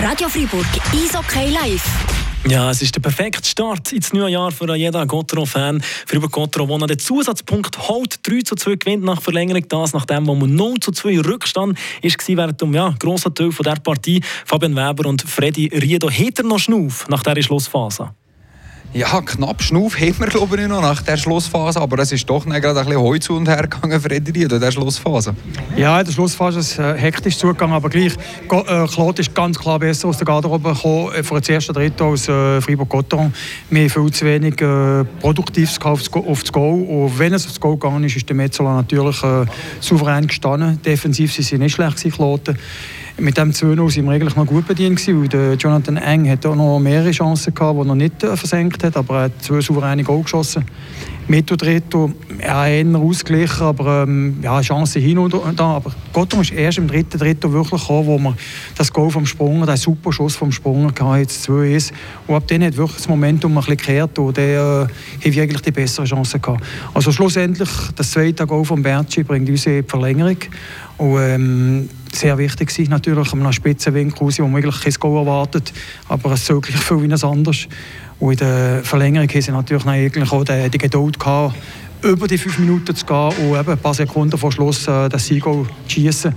Radio Fribourg, Eishockey live. Ja, es ist der perfekte Start ins neue Jahr für jeden Gottero-Fan. Für über Gottero, der den Zusatzpunkt holt, 3 zu 2 gewinnt nach Verlängerung. Das nachdem, wo man 0 zu 2 Rückstand war während dem ja, grossen Teil der Partie. Fabian Weber und Freddy Riedo hätten noch Schnuff nach dieser Schlussphase. Ja, knapp Schnuff haben wir glaube ich noch nach der Schlussphase, aber es ist doch nicht gerade ein bisschen zu und her gegangen für in der Schlussphase. Ja, in der Schlussphase ist es äh, hektisch zugegangen, aber gleich, äh, Claude ist ganz klar besser aus der Garderobe gekommen, äh, vor dem ersten Drittel aus äh, Fribourg-Gotteron. Wir haben viel zu wenig äh, Produktives aufs, aufs Goal und wenn es aufs Goal gegangen ist, ist der Metzola natürlich äh, souverän gestanden. Defensiv sind sie nicht schlecht, Claude. Mit dem 2-0 sind wir eigentlich noch gut bedient gewesen. Jonathan Eng hat auch noch mehrere Chancen gehabt, die er nicht äh, versenkt hat, aber er hat zwei souveräne Goal geschossen. Mittel Drittel ja, eher ausgeglichen, aber ähm, ja, Chancen hin und da. Aber Gotthard ist erst im dritten Drittel wirklich gekommen, wo man das Goal vom Sprung, den super Schuss vom Sprung hatte, jetzt 2 ist. Und ab dann hat wirklich das Momentum ein bisschen gekehrt und der äh, hat eigentlich die bessere Chance gehabt. Also schlussendlich, das zweite Goal von Bertschi bringt uns in die Verlängerung. Und, ähm, sehr wichtig sein, natürlich, an einem Spitzenwinkel wo man eigentlich kein Goal erwartet, aber es gleich viel wie ein anderes. Und in der Verlängerung haben sie natürlich auch die, Geduld über die fünf Minuten zu gehen und eben ein paar Sekunden vor Schluss äh, das Sieg zu schießen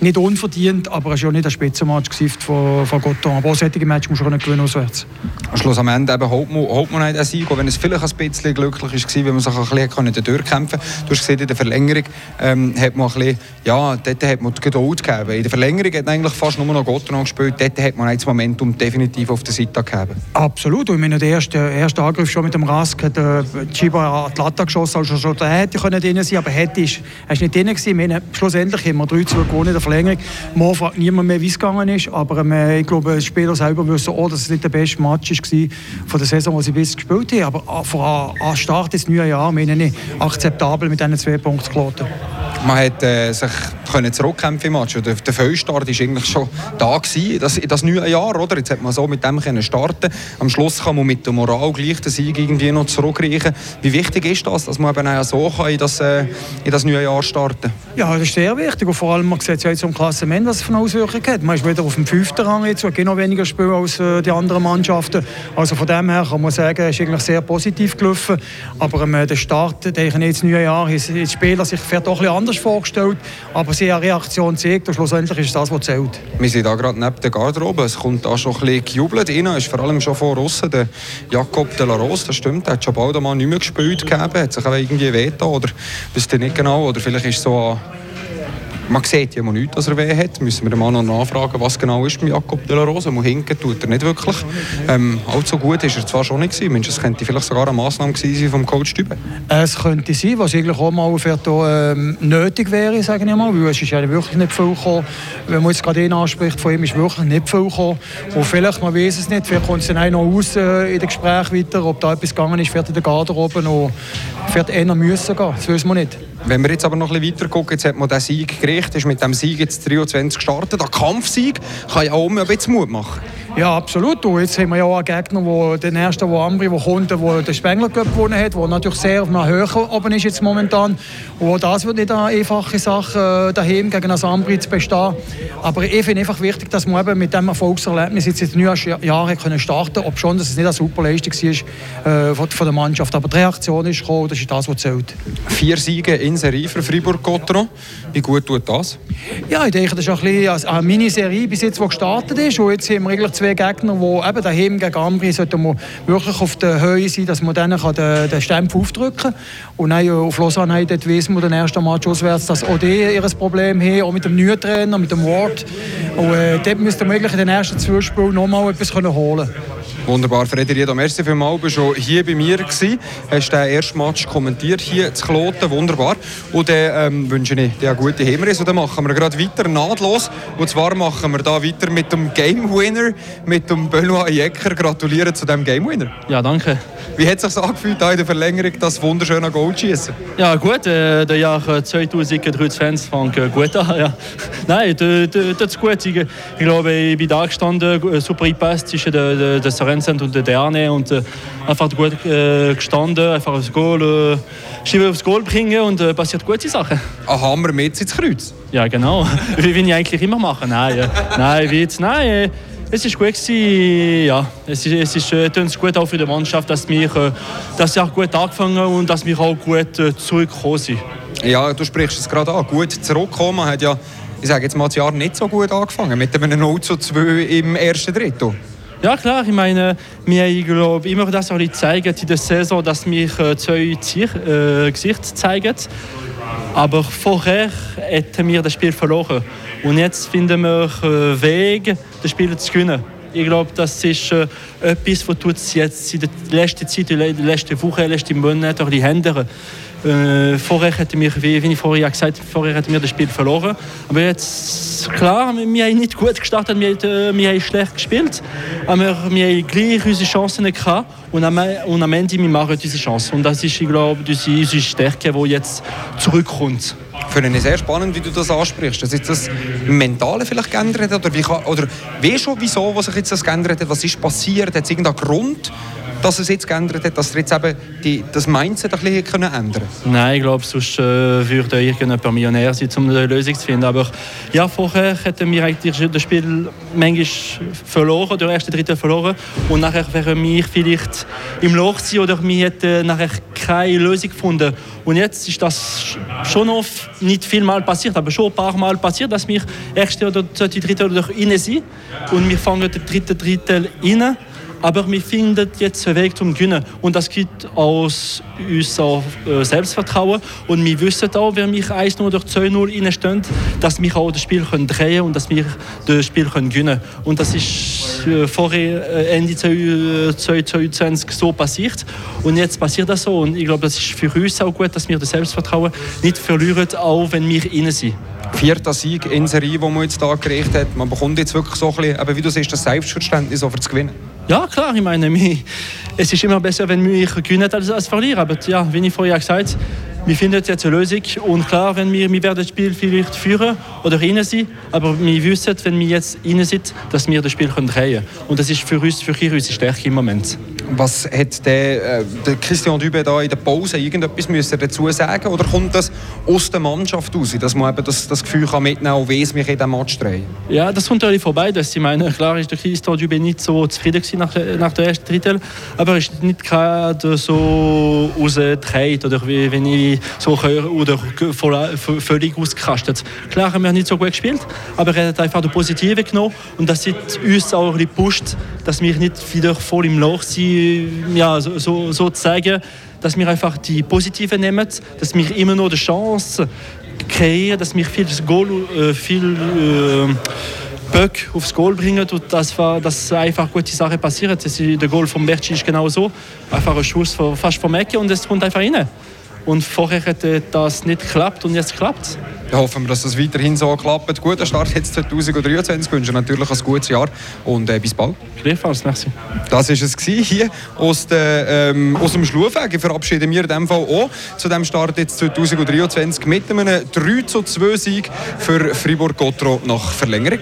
nicht unverdient, aber es war ja nicht ein Spitzenmatch von, von Gotton. Aber auch solche Match muss man nicht gewinnen auswärts. Schluss am Ende eben holt man, holt man einen Sieg, wenn es vielleicht ein bisschen glücklich war, wenn man sich ein bisschen durchkämpfen konnte. Du hast gesehen, in der Verlängerung ähm, hat man ein bisschen, ja, dort hat man die Geduld gegeben. In der Verlängerung hat eigentlich fast nur noch Gotton gespielt. Dort hat man das Momentum definitiv auf der Seite gegeben. Absolut. Und ich meine, der erste, erste Angriff schon mit dem Rask hat äh, Chiba an die Latte geschossen. Also schon der hätte drin sein aber hätte ist, er ist nicht drin gewesen. Meine, schlussendlich haben wir 3-2 gewonnen Verlängerung. Morgen fragt niemand mehr, wie es gegangen ist, aber ähm, ich glaube, die Spieler selber wissen auch, dass es nicht der beste Match war von der Saison, die sie bis gespielt haben. Aber vor an Start des neuen Jahres meine ich akzeptabel mit diesen zwei Punkten zu man hat äh, sich können zurückkämpfen im Match. Der, der Fehlstart war eigentlich schon da gewesen, das, das neue Jahr, oder? Jetzt hat man so mit dem können starten. Am Schluss kann man mit der Moral gleich den Sieg irgendwie noch zurückreichen. Wie wichtig ist das, dass man eben auch so kann in das, äh, in das neue Jahr starten? Ja, das ist sehr wichtig. Und vor allem, man sieht ja jetzt im Klassement, was es für eine Auswirkung hat. Man ist wieder auf dem fünften Rang jetzt und noch weniger Spiele als äh, die anderen Mannschaften. Also von dem her kann man sagen, es ist eigentlich sehr positiv gelaufen. Aber ähm, der Start, denke ich, jetzt neue Jahr, ist die Spieler sich vielleicht doch ein bisschen anders vorgestellt. Aber sie haben Reaktion gezeigt und schlussendlich ist das, was zählt. Wir sind da gerade neben der Garderobe. Es kommt da schon ein bisschen gejubelt rein. ist vor allem schon vor Russen der Jakob de la Rose. Das stimmt, der hat schon bald einmal nicht mehr gespielt. Gegeben. Hat sich irgendwie wehgetan oder wisst ihr nicht genau. Oder vielleicht ist so man sieht ja nicht, dass er weh hat. Müssen wir mal noch nachfragen, was genau ist mit Jakob de la Rose. Mal hinken tut er nicht wirklich. Ähm, allzu gut ist er zwar schon nicht gewesen. Mensch, es könnte vielleicht sogar eine Massnahme sein vom Coach Dübe. Es könnte sein, was eigentlich auch mal für ähm, nötig wäre, sage ich mal. Weil es ist ja wirklich nicht viel gekommen. Wenn man jetzt gerade ihn anspricht, von ihm ist wirklich nicht viel gekommen. Und vielleicht, man weiß es nicht, vielleicht kommt es dann auch noch aus äh, in den Gesprächen weiter, ob da etwas gegangen ist, wird in der Garderobe noch wird eher müssen gehen. Das wissen wir nicht. Wenn wir jetzt aber noch ein bisschen weiter gucken, jetzt hat man den Sieg gekriegt, ist mit dem Sieg jetzt 23 gestartet. Der Kampfsieg kann ja auch ein bisschen Mut machen. Ja, absolut. Und jetzt haben wir ja auch einen Gegner, wo, den ersten, der Ambri, der kommt, der den Spengler Cup gewonnen hat, der natürlich sehr auf höher oben ist jetzt momentan. Und das wird nicht eine einfache Sache, äh, daheim gegen einen Ambri zu bestehen. Aber ich finde einfach wichtig, dass man eben mit diesem Erfolgserlebnis jetzt in den neuen Jahren können starten können, ob schon, dass es nicht eine super Leistung war äh, von, der Mannschaft. Aber die Reaktion ist gekommen, das ist das, was zählt. Vier Siege in Serie für Fribourg-Gotteron. Wie gut tut das? Ja, ich denke, das ist ein bisschen eine Miniserie bis jetzt, die gestartet ist. Und jetzt haben wir eigentlich zwei Gegner, die eben daheim gegen Ambri sollten wir wirklich auf der Höhe sein, dass man denen den, den Stempel aufdrücken kann. Und auf Lausanne dort wissen wir den ersten Match auswärts, dass auch die ihr Problem haben, auch mit dem neuen Trainer, mit dem Ward. Und äh, dort müssten wir in den ersten zwei Spielen nochmal etwas holen können. Wunderbar, Frederik, merci vielmals. Du warst schon hier bei mir. Gewesen. Hast den ersten Match kommentiert hier zu Kloten. Wunderbar. Und dann ähm, wünsche ich dir eine gute Heimreise. Und dann machen wir gerade weiter, nahtlos. Und zwar machen wir da weiter mit dem Game Winner, mit dem Benoit Jecker. Gratuliere zu dem Game Winner. Ja, danke. Wie hat es sich angefühlt, in der Verlängerung das wunderschöne Goal zu schießen? Ja, gut. Äh, der Jahr 2023 fängt gut an. Ja. Nein, das ist gut. Ich glaube, ich bin da gestanden, super gepasst zwischen den, den, den Vincent und der Arne und äh, einfach gut äh, gestanden, einfach aufs Goal, äh, Schiebe aufs Goal bringen und äh, passiert gute Sachen. Ein Hammer mit ins Kreuz? Ja, genau. wie wir eigentlich immer machen. Nein, äh, nein, wie jetzt, nein. Äh, es ist gut gewesen, ja. Es ist, es ist äh, gut auch für die Mannschaft, dass wir, äh, dass sie auch gut angefangen und dass wir auch gut äh, zurückgekommen sind. Ja, du sprichst es gerade an. Gut zurückkommen hat ja, ich sage jetzt mal, das Jahr nicht so gut angefangen mit einem 0 zu 2 im ersten Drittel. Ja klar, ich meine, wir haben glaube, immer das auch zeigen in der Saison, dass wir äh, zwei Zier, äh, Gesichter zeigen. Aber vorher hätten wir das Spiel verloren. Und jetzt finden wir äh, Weg, das Spiel zu gewinnen. Ich glaube, das ist äh, etwas, was jetzt in der letzten Zeit, in den letzten Wochen, in den letzten Monaten bisschen ändern. Äh, vorher hätten wir, wie, wie ich vorher gesagt vorher hätten wir das Spiel verloren. Aber jetzt, klar, wir haben nicht gut gestartet, wir, äh, wir haben schlecht gespielt, aber wir haben gleich unsere Chancen gehabt und am, und am Ende wir machen diese Chance. Und das ist, ich glaube, unsere, unsere Stärke, die jetzt zurückkommt. Für ihn sehr spannend, wie du das ansprichst. Dass jetzt das Mentale vielleicht geändert hat? Oder wie, kann, oder wie schon, wieso, was sich jetzt das geändert hat? Was ist passiert? Hat es irgendeinen Grund? Dass es jetzt geändert hat, dass er jetzt eben die, das Mindset ein bisschen können ändern Nein, ich glaube, sonst äh, würde irgendjemand Millionär sein, um eine Lösung zu finden. Aber ja, vorher hätten wir eigentlich das Spiel manchmal verloren, der erste Drittel verloren. Und nachher wären wir vielleicht im Loch gewesen oder wir hätten nachher keine Lösung gefunden. Und jetzt ist das schon noch nicht viel Mal passiert, aber schon ein paar Mal passiert, dass wir erste oder zweite Drittel rein sind. Und wir fangen den dritten Drittel rein aber wir finden jetzt einen Weg zum Gewinnen. Und das gibt uns auch äh, Selbstvertrauen. Und wir wissen auch, wenn wir 1-0 oder 2-0 reinstehen, dass wir auch das Spiel drehen können und dass wir das Spiel gewinnen können. Und das ist äh, vorher äh, Ende 2022 so passiert. Und jetzt passiert das so. Und ich glaube, das ist für uns auch gut, dass wir das Selbstvertrauen nicht verlieren, auch wenn wir innen sind vierter Sieg in Serie, den man jetzt hier gekriegt hat. Man bekommt jetzt wirklich so ein bisschen, wie du siehst, das Selbstverständnis, um zu gewinnen. Ja, klar, ich meine, es ist immer besser, wenn wir gewinnen als, als verlieren. Aber ja, wie ich vorher gesagt habe, wir finden jetzt eine Lösung. Und klar, wenn wir, wir werden das Spiel vielleicht führen oder innen sein, aber wir wissen, wenn wir jetzt innen sind, dass wir das Spiel drehen können. Und das ist für uns, für unsere Stärke im Moment. Was hat der, äh, der Christian Dübe da in der Pause irgendetwas müssen dazu sagen oder kommt das aus der Mannschaft raus, dass man eben das, das Gefühl kann mitnehmen kann, wie es mich in diesem Match dreht? Ja, das kommt natürlich vorbei. Dass ich meine, klar ist der Christian Dübe nicht so zufrieden nach, nach der ersten Drittel, aber er ist nicht gerade so rausgedreht oder wie wenn ich so höre oder völlig ausgerastet. Klar haben wir nicht so gut gespielt, aber er hat einfach das Positive genommen und das hat uns auch ein gepusht, dass wir nicht wieder voll im Loch sind ja, so, so, so zeigen, dass wir einfach die Positiven nehmen, dass wir immer noch die Chance kreieren, dass wir viel Goal, äh, viel äh, Böck aufs Goal bringen und dass, dass einfach gute Sachen passieren. Das ist, der Goal von Berci ist genau so. Einfach ein Schuss fast vom Ecke und es kommt einfach rein. Und vorher hat das nicht geklappt und jetzt klappt es. Ja, hoffen wir, dass das weiterhin so klappt. Guter Start jetzt 2023. Ich wünsche natürlich ein gutes Jahr und äh, bis bald. Gleichfalls, merci. Das war es hier aus, der, ähm, aus dem Schlufweg. Ich verabschiede mich in diesem Fall auch zu dem Start jetzt 2023 mit einem 3 zu 2 Sieg für Fribourg-Gotro nach Verlängerung.